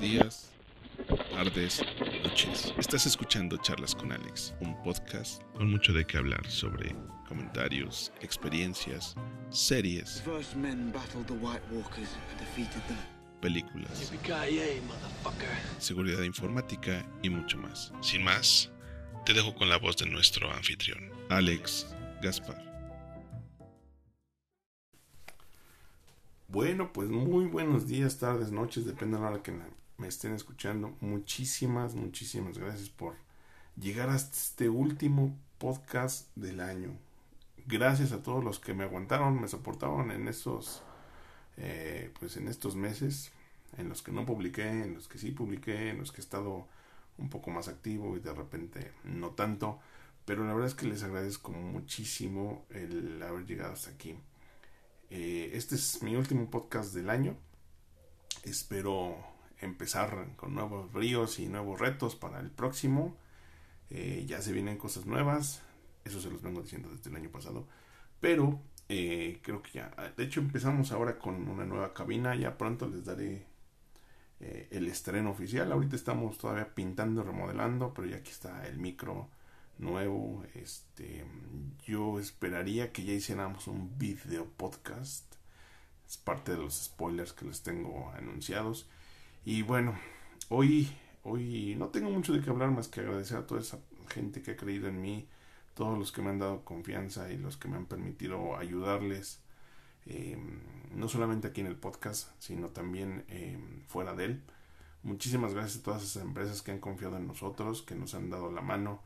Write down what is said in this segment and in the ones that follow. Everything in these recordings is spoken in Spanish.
días, tardes, noches. Estás escuchando Charlas con Alex, un podcast con mucho de qué hablar sobre comentarios, experiencias, series, películas, seguridad informática y mucho más. Sin más, te dejo con la voz de nuestro anfitrión, Alex Gaspar. Bueno, pues muy buenos días, tardes, noches, depende de la hora que me estén escuchando. Muchísimas, muchísimas gracias por llegar hasta este último podcast del año. Gracias a todos los que me aguantaron, me soportaron en estos, eh, pues en estos meses, en los que no publiqué, en los que sí publiqué, en los que he estado un poco más activo y de repente no tanto. Pero la verdad es que les agradezco muchísimo el haber llegado hasta aquí. Eh, este es mi último podcast del año. Espero empezar con nuevos bríos y nuevos retos para el próximo. Eh, ya se vienen cosas nuevas. Eso se los vengo diciendo desde el año pasado. Pero eh, creo que ya. De hecho, empezamos ahora con una nueva cabina. Ya pronto les daré el estreno oficial. Ahorita estamos todavía pintando, remodelando. Pero ya aquí está el micro nuevo. Este, yo esperaría que ya hiciéramos un video podcast. Es parte de los spoilers que les tengo anunciados. Y bueno, hoy, hoy no tengo mucho de qué hablar más que agradecer a toda esa gente que ha creído en mí, todos los que me han dado confianza y los que me han permitido ayudarles. eh, no solamente aquí en el podcast, sino también eh, fuera de él. Muchísimas gracias a todas esas empresas que han confiado en nosotros, que nos han dado la mano,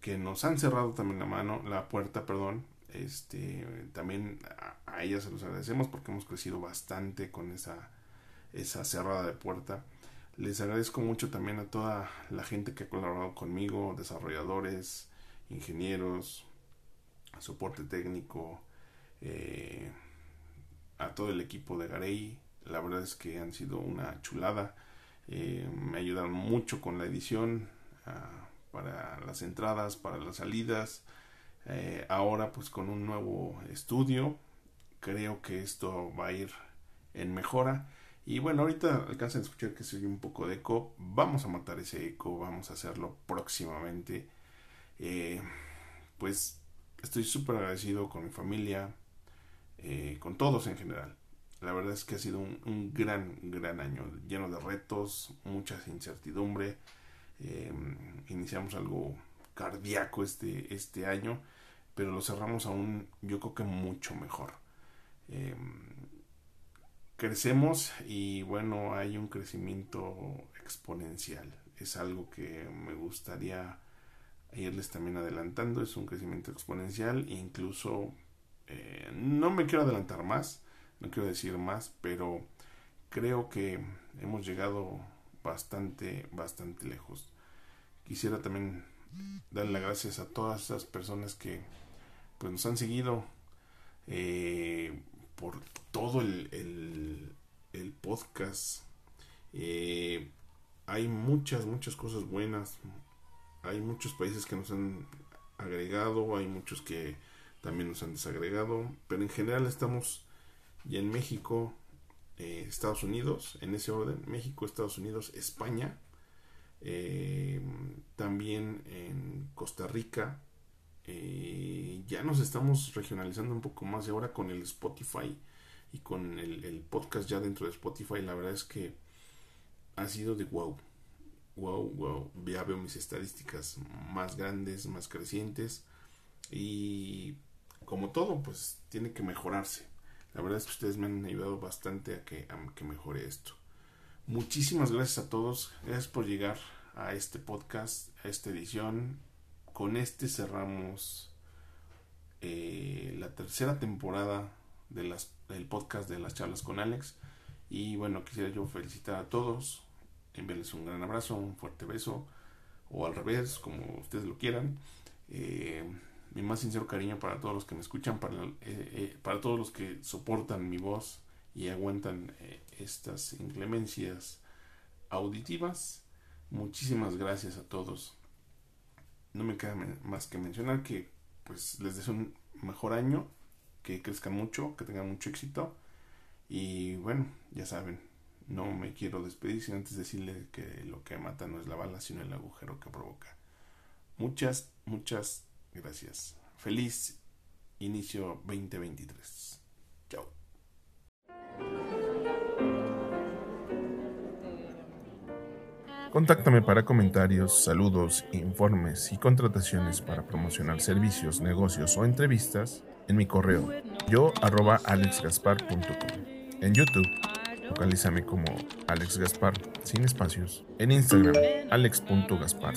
que nos han cerrado también la mano, la puerta, perdón. Este, también a, ellas se los agradecemos porque hemos crecido bastante con esa, esa cerrada de puerta. Les agradezco mucho también a toda la gente que ha colaborado conmigo, desarrolladores, ingenieros, soporte técnico, eh, a todo el equipo de Garey. La verdad es que han sido una chulada. Eh, me ayudaron mucho con la edición, para las entradas, para las salidas. Eh, ahora pues con un nuevo estudio. Creo que esto va a ir en mejora. Y bueno, ahorita alcanzan a escuchar que se oye un poco de eco. Vamos a matar ese eco, vamos a hacerlo próximamente. Eh, pues estoy súper agradecido con mi familia, eh, con todos en general. La verdad es que ha sido un, un gran, gran año, lleno de retos, mucha incertidumbre. Eh, iniciamos algo cardíaco este, este año, pero lo cerramos aún, yo creo que mucho mejor. Eh, crecemos y bueno, hay un crecimiento exponencial. Es algo que me gustaría irles también adelantando. Es un crecimiento exponencial. Incluso eh, no me quiero adelantar más, no quiero decir más, pero creo que hemos llegado bastante, bastante lejos. Quisiera también darle las gracias a todas esas personas que pues nos han seguido eh, por todo el, el, el podcast. Eh, hay muchas, muchas cosas buenas. Hay muchos países que nos han agregado, hay muchos que también nos han desagregado, pero en general estamos ya en México, eh, Estados Unidos, en ese orden, México, Estados Unidos, España, eh, también en Costa Rica, eh, ya nos estamos regionalizando un poco más y ahora con el Spotify y con el, el, podcast ya dentro de Spotify, la verdad es que ha sido de wow. Wow, wow. Ya veo mis estadísticas más grandes, más crecientes. Y como todo, pues tiene que mejorarse. La verdad es que ustedes me han ayudado bastante a que, a que mejore esto. Muchísimas gracias a todos. Gracias por llegar a este podcast, a esta edición. Con este cerramos eh, la tercera temporada de las, del podcast de las charlas con Alex. Y bueno, quisiera yo felicitar a todos, enviarles un gran abrazo, un fuerte beso, o al revés, como ustedes lo quieran. Eh, mi más sincero cariño para todos los que me escuchan, para, eh, eh, para todos los que soportan mi voz y aguantan eh, estas inclemencias auditivas. Muchísimas gracias a todos. No me queda más que mencionar que pues les deseo un mejor año, que crezcan mucho, que tengan mucho éxito y bueno, ya saben, no me quiero despedir sin antes decirle que lo que mata no es la bala, sino el agujero que provoca. Muchas, muchas gracias. Feliz inicio 2023. Chao. Contáctame para comentarios, saludos, informes y contrataciones para promocionar servicios, negocios o entrevistas en mi correo yo arroba alexgaspar.com. En YouTube, localízame como Alex Gaspar sin espacios. En Instagram, alex.gasparc.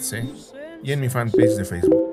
Y en mi fanpage de Facebook,